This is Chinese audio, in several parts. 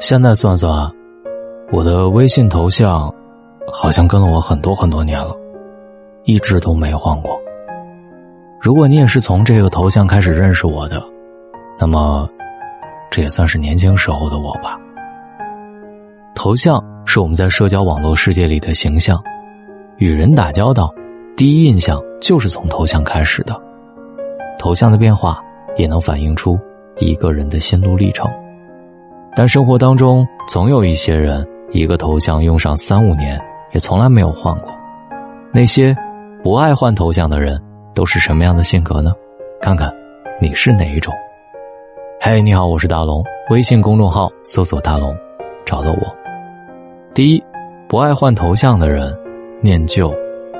现在算算，我的微信头像好像跟了我很多很多年了，一直都没换过。如果你也是从这个头像开始认识我的，那么这也算是年轻时候的我吧。头像是我们在社交网络世界里的形象，与人打交道，第一印象就是从头像开始的。头像的变化也能反映出一个人的心路历程。但生活当中总有一些人，一个头像用上三五年也从来没有换过。那些不爱换头像的人都是什么样的性格呢？看看你是哪一种。嘿，你好，我是大龙，微信公众号搜索“大龙”，找到我。第一，不爱换头像的人，念旧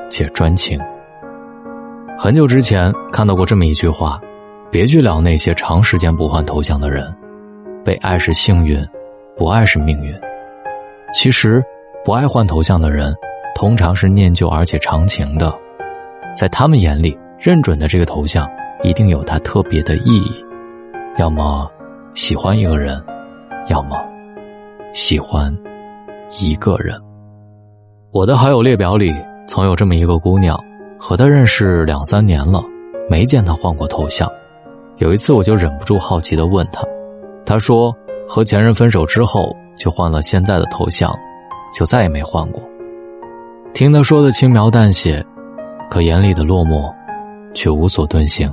且专情。很久之前看到过这么一句话：别去聊那些长时间不换头像的人，被爱是幸运，不爱是命运。其实，不爱换头像的人，通常是念旧而且长情的，在他们眼里，认准的这个头像一定有它特别的意义。要么喜欢一个人，要么喜欢一个人。我的好友列表里曾有这么一个姑娘。和他认识两三年了，没见他换过头像。有一次，我就忍不住好奇的问她，他说和前任分手之后就换了现在的头像，就再也没换过。听他说的轻描淡写，可眼里的落寞却无所遁形。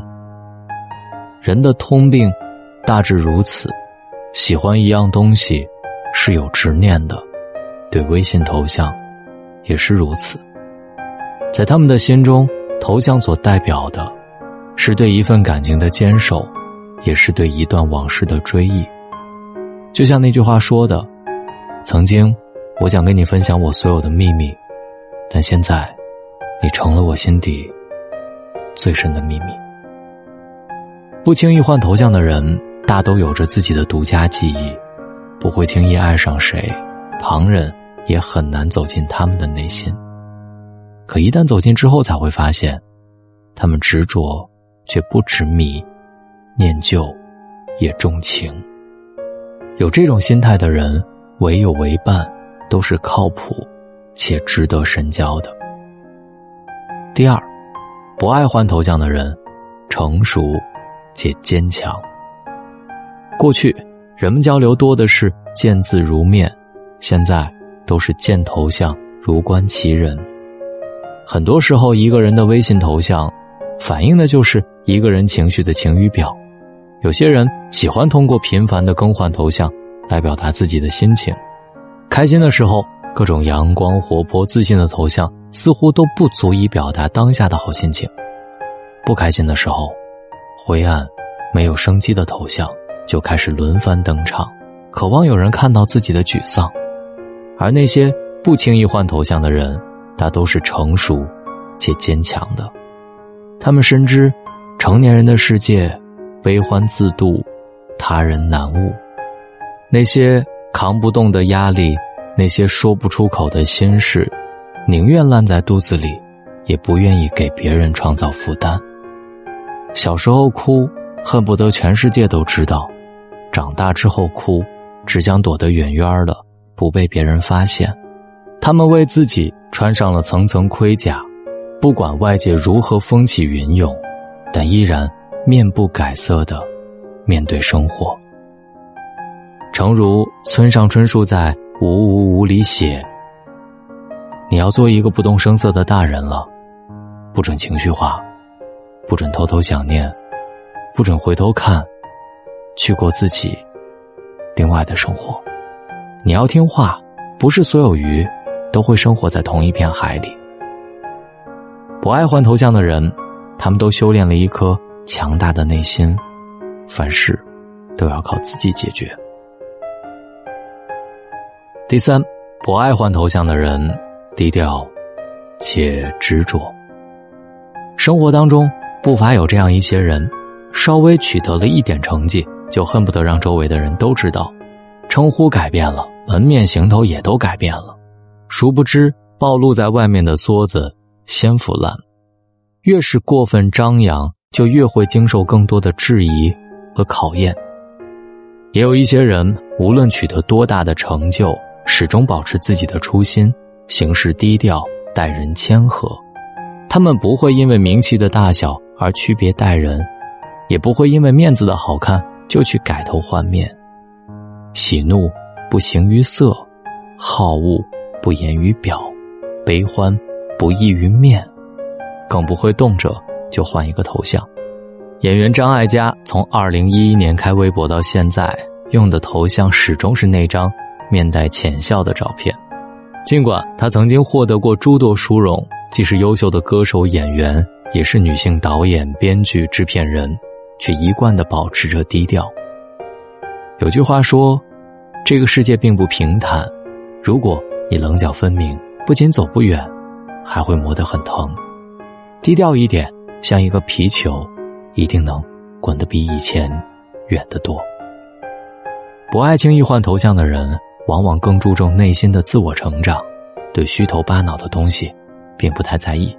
人的通病大致如此：喜欢一样东西是有执念的，对微信头像也是如此。在他们的心中，头像所代表的，是对一份感情的坚守，也是对一段往事的追忆。就像那句话说的：“曾经，我想跟你分享我所有的秘密，但现在，你成了我心底最深的秘密。”不轻易换头像的人，大都有着自己的独家记忆，不会轻易爱上谁，旁人也很难走进他们的内心。可一旦走近之后，才会发现，他们执着却不执迷，念旧也重情。有这种心态的人，唯有为伴，都是靠谱且值得深交的。第二，不爱换头像的人，成熟且坚强。过去人们交流多的是见字如面，现在都是见头像如观其人。很多时候，一个人的微信头像，反映的就是一个人情绪的晴雨表。有些人喜欢通过频繁的更换头像，来表达自己的心情。开心的时候，各种阳光、活泼、自信的头像，似乎都不足以表达当下的好心情。不开心的时候，灰暗、没有生机的头像就开始轮番登场，渴望有人看到自己的沮丧。而那些不轻易换头像的人。大都是成熟且坚强的，他们深知成年人的世界悲欢自度，他人难悟。那些扛不动的压力，那些说不出口的心事，宁愿烂在肚子里，也不愿意给别人创造负担。小时候哭，恨不得全世界都知道；长大之后哭，只想躲得远远的，不被别人发现。他们为自己。穿上了层层盔甲，不管外界如何风起云涌，但依然面不改色的面对生活。诚如村上春树在《无无无》里写：“你要做一个不动声色的大人了，不准情绪化，不准偷偷想念，不准回头看，去过自己另外的生活。你要听话，不是所有鱼。”都会生活在同一片海里。不爱换头像的人，他们都修炼了一颗强大的内心，凡事都要靠自己解决。第三，不爱换头像的人，低调且执着。生活当中不乏有这样一些人，稍微取得了一点成绩，就恨不得让周围的人都知道，称呼改变了，门面行头也都改变了。殊不知，暴露在外面的梭子先腐烂。越是过分张扬，就越会经受更多的质疑和考验。也有一些人，无论取得多大的成就，始终保持自己的初心，行事低调，待人谦和。他们不会因为名气的大小而区别待人，也不会因为面子的好看就去改头换面。喜怒不形于色，好恶不言于表，悲欢不溢于面，更不会动辄就换一个头像。演员张艾嘉从二零一一年开微博到现在，用的头像始终是那张面带浅笑的照片。尽管他曾经获得过诸多殊荣，既是优秀的歌手、演员，也是女性导演、编剧、制片人，却一贯的保持着低调。有句话说：“这个世界并不平坦，如果你棱角分明，不仅走不远，还会磨得很疼。低调一点，像一个皮球。”一定能滚得比以前远得多。不爱轻易换头像的人，往往更注重内心的自我成长，对虚头巴脑的东西，并不太在意。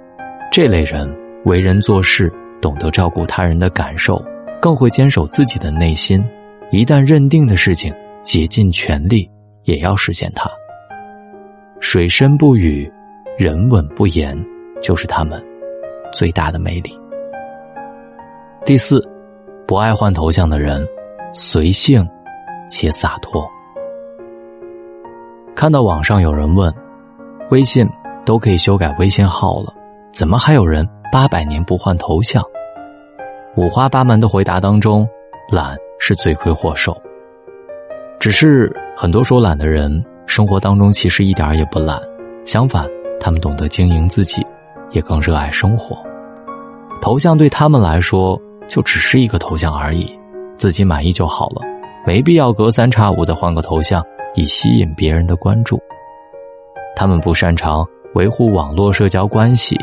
这类人为人做事懂得照顾他人的感受，更会坚守自己的内心。一旦认定的事情，竭尽全力也要实现它。水深不语，人稳不言，就是他们最大的魅力。第四，不爱换头像的人，随性且洒脱。看到网上有人问，微信都可以修改微信号了，怎么还有人八百年不换头像？五花八门的回答当中，懒是罪魁祸首。只是很多说懒的人，生活当中其实一点也不懒，相反，他们懂得经营自己，也更热爱生活。头像对他们来说。就只是一个头像而已，自己满意就好了，没必要隔三差五的换个头像以吸引别人的关注。他们不擅长维护网络社交关系，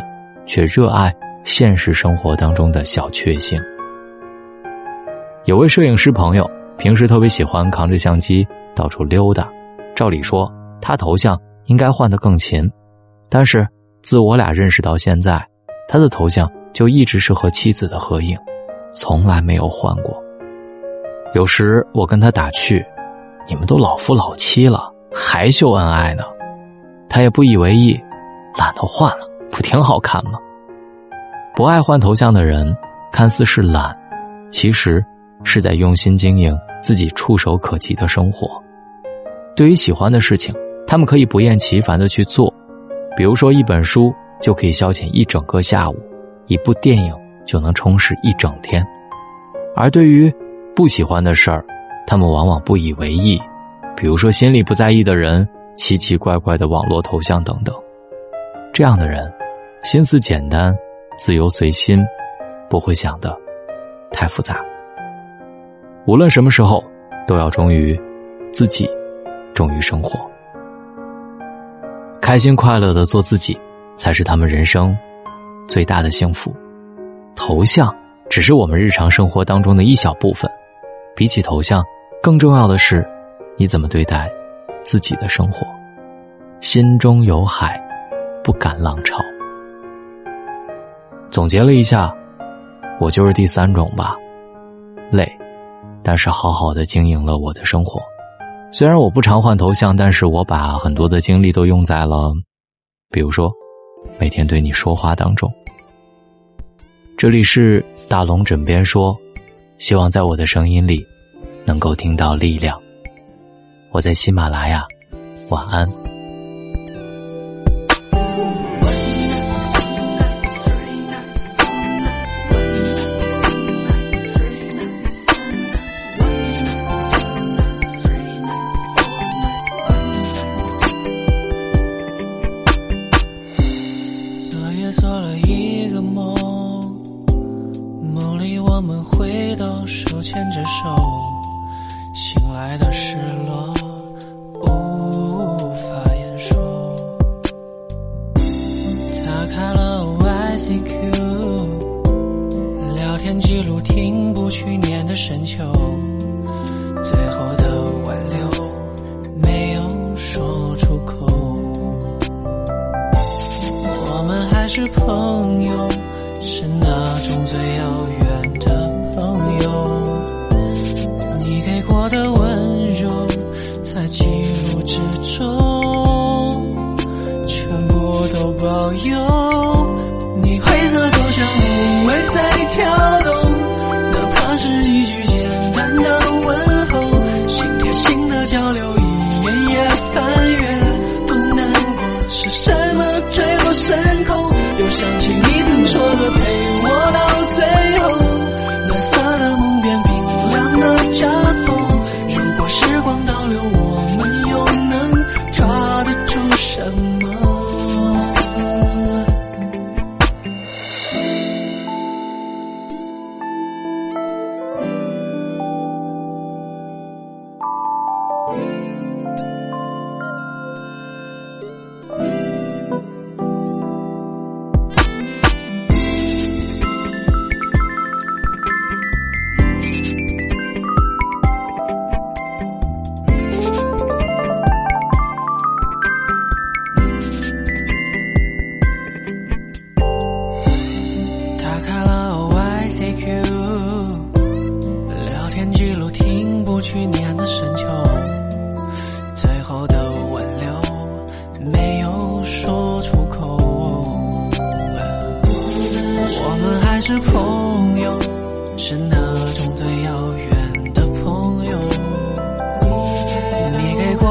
却热爱现实生活当中的小确幸。有位摄影师朋友，平时特别喜欢扛着相机到处溜达，照理说他头像应该换得更勤，但是自我俩认识到现在，他的头像就一直是和妻子的合影。从来没有换过。有时我跟他打趣：“你们都老夫老妻了，还秀恩爱呢？”他也不以为意，懒得换了，不挺好看吗？不爱换头像的人，看似是懒，其实是在用心经营自己触手可及的生活。对于喜欢的事情，他们可以不厌其烦的去做，比如说一本书就可以消遣一整个下午，一部电影。就能充实一整天，而对于不喜欢的事儿，他们往往不以为意，比如说心里不在意的人、奇奇怪怪的网络头像等等。这样的人，心思简单，自由随心，不会想的太复杂。无论什么时候，都要忠于自己，忠于生活，开心快乐的做自己，才是他们人生最大的幸福。头像只是我们日常生活当中的一小部分，比起头像，更重要的是你怎么对待自己的生活。心中有海，不敢浪潮。总结了一下，我就是第三种吧，累，但是好好的经营了我的生活。虽然我不常换头像，但是我把很多的精力都用在了，比如说，每天对你说话当中。这里是大龙枕边说，希望在我的声音里能够听到力量。我在喜马拉雅，晚安。一个梦。梦里我们回到手牵着手，醒来的失落无法言说。打开了 YCQ，聊天记录停不去年的深秋，是朋友，是那种最遥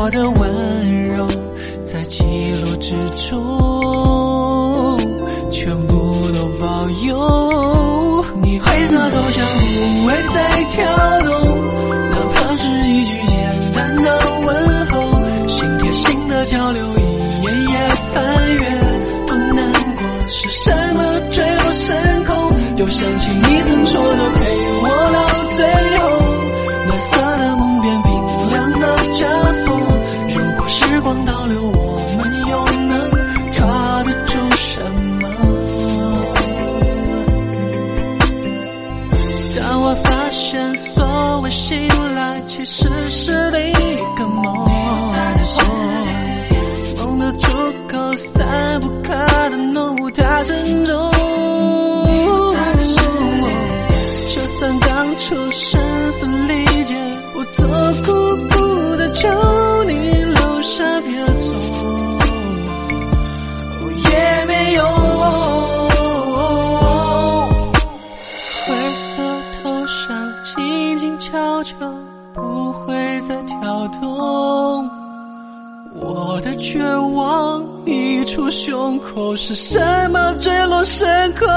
我的温柔在记录之中全部都保佑你会色头像不会再跳。珍重。就算当初声嘶力竭，我多苦苦的求你留下片。我的绝望溢出胸口，是什么坠落深空？